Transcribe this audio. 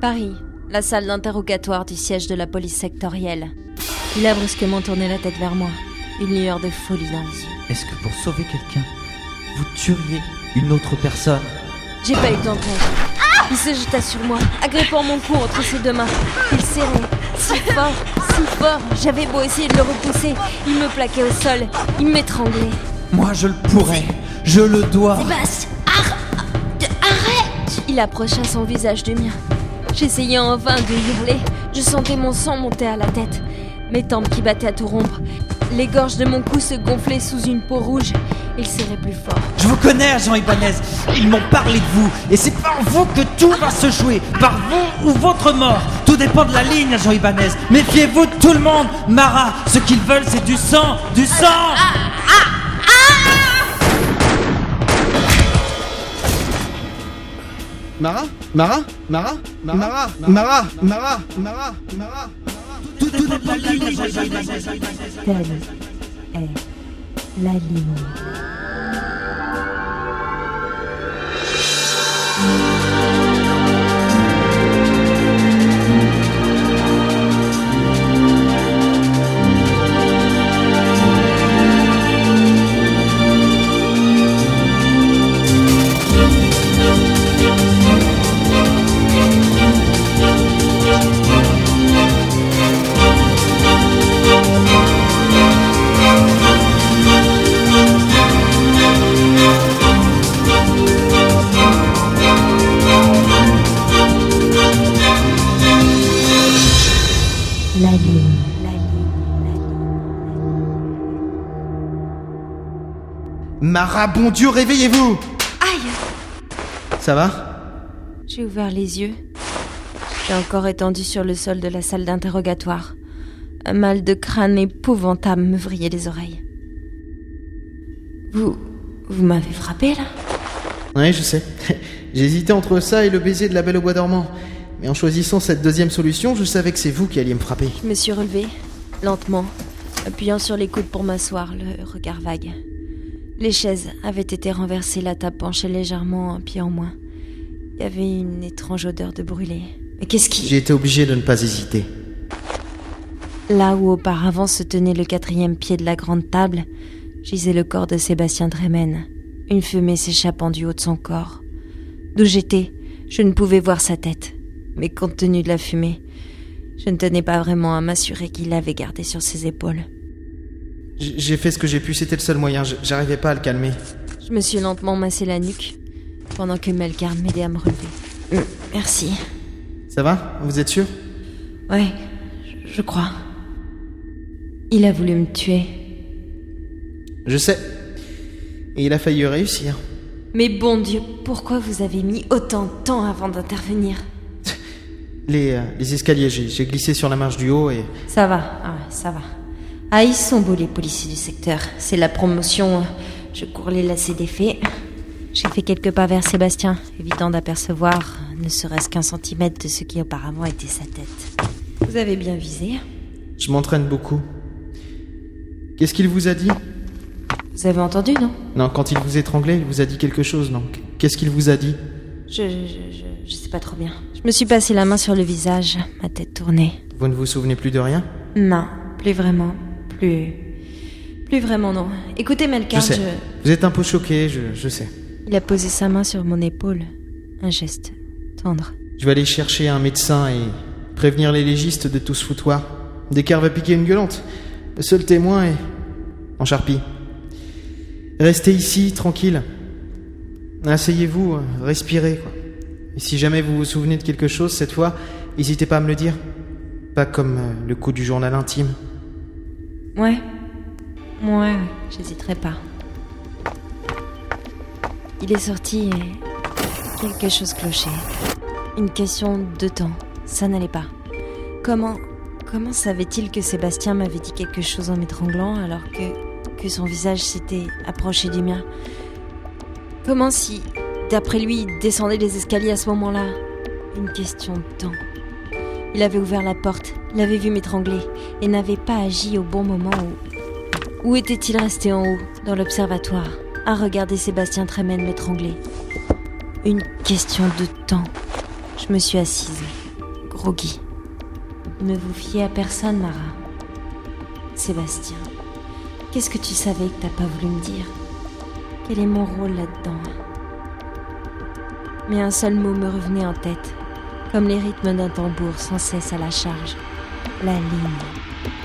Paris, la salle d'interrogatoire du siège de la police sectorielle. Il a brusquement tourné la tête vers moi, une lueur de folie dans les yeux. Est-ce que pour sauver quelqu'un, vous tueriez une autre personne? J'ai pas eu le temps de répondre. Il se jeta sur moi, agrippant mon cou entre ses deux mains. Il serrait, si fort, si fort. J'avais beau essayer de le repousser, il me plaquait au sol, il m'étranglait. Moi, je le pourrais. Je le dois. Sébastien, arrête Il approcha son visage du mien. J'essayais en vain de hurler. Je sentais mon sang monter à la tête. Mes tempes qui battaient à tout rompre. Les gorges de mon cou se gonflaient sous une peau rouge. Il serrait plus fort. Je vous connais, Jean Ibanez. Ils m'ont parlé de vous. Et c'est par vous que tout va se jouer. Par vous ou votre mort. Tout dépend de la ligne, Jean Ibanez. Méfiez-vous de tout le monde. Mara, ce qu'ils veulent, c'est du sang. Du sang Mara Mara Mara Mara Mara Mara Mara Mara Tout est la ligne. La ligne. Dieu, réveillez-vous Aïe Ça va? J'ai ouvert les yeux. J'ai encore étendu sur le sol de la salle d'interrogatoire. Un mal de crâne épouvantable me vrillait les oreilles. Vous. Vous m'avez frappé là? Oui, je sais. J'hésitais entre ça et le baiser de la belle au bois dormant. Mais en choisissant cette deuxième solution, je savais que c'est vous qui alliez me frapper. Je me suis relevée, lentement, appuyant sur les coudes pour m'asseoir, le regard vague. Les chaises avaient été renversées, la table penchait légèrement, un pied en moins. Il y avait une étrange odeur de brûlé. Mais qu'est-ce qui... J'ai été obligé de ne pas hésiter. Là où auparavant se tenait le quatrième pied de la grande table, gisait le corps de Sébastien Dremen, une fumée s'échappant du haut de son corps. D'où j'étais, je ne pouvais voir sa tête, mais compte tenu de la fumée, je ne tenais pas vraiment à m'assurer qu'il l'avait gardée sur ses épaules. J'ai fait ce que j'ai pu, c'était le seul moyen. J'arrivais pas à le calmer. Je me suis lentement massé la nuque, pendant que Melgar m'aidait à me relever. Euh, Merci. Ça va? Vous êtes sûr? Ouais, je- je crois. Il a voulu me tuer. Je sais. Et il a failli réussir. Mais bon Dieu, pourquoi vous avez mis autant de temps avant d'intervenir? Les, euh, les escaliers, j'ai glissé sur la marche du haut et... Ça va, ah ça va. Ah, ils sont beaux les policiers du secteur. C'est la promotion. Je cours les lacets des faits. J'ai fait quelques pas vers Sébastien, évitant d'apercevoir ne serait-ce qu'un centimètre de ce qui auparavant était sa tête. Vous avez bien visé. Je m'entraîne beaucoup. Qu'est-ce qu'il vous a dit? Vous avez entendu, non? Non, quand il vous étranglait, il vous a dit quelque chose, non Qu'est-ce qu'il vous a dit? Je, je, je, je sais pas trop bien. Je me suis passé la main sur le visage, ma tête tournée. Vous ne vous souvenez plus de rien? Non, plus vraiment. Plus. Plus vraiment, non. Écoutez, Melkar, Je Vous êtes un peu choqué, je, je sais. Il a posé sa main sur mon épaule. Un geste tendre. Je vais aller chercher un médecin et prévenir les légistes de tout ce foutoir. Descartes va piquer une gueulante. Le seul témoin est... en charpie. Restez ici, tranquille. Asseyez-vous, respirez, quoi. Et si jamais vous vous souvenez de quelque chose cette fois, n'hésitez pas à me le dire. Pas comme euh, le coup du journal intime. Ouais, ouais, j'hésiterai pas. Il est sorti et quelque chose clochait. Une question de temps. Ça n'allait pas. Comment. Comment savait-il que Sébastien m'avait dit quelque chose en m'étranglant alors que. que son visage s'était approché du mien? Comment si, d'après lui, il descendait les escaliers à ce moment-là Une question de temps. Il avait ouvert la porte, l'avait vu m'étrangler et n'avait pas agi au bon moment où. Où était-il resté en haut, dans l'observatoire, à regarder Sébastien Tremen m'étrangler Une question de temps. Je me suis assise, groggy. Ne vous fiez à personne, Mara. Sébastien, qu'est-ce que tu savais que t'as pas voulu me dire Quel est mon rôle là-dedans? Mais un seul mot me revenait en tête, comme les rythmes d'un tambour sans cesse à la charge. La ligne.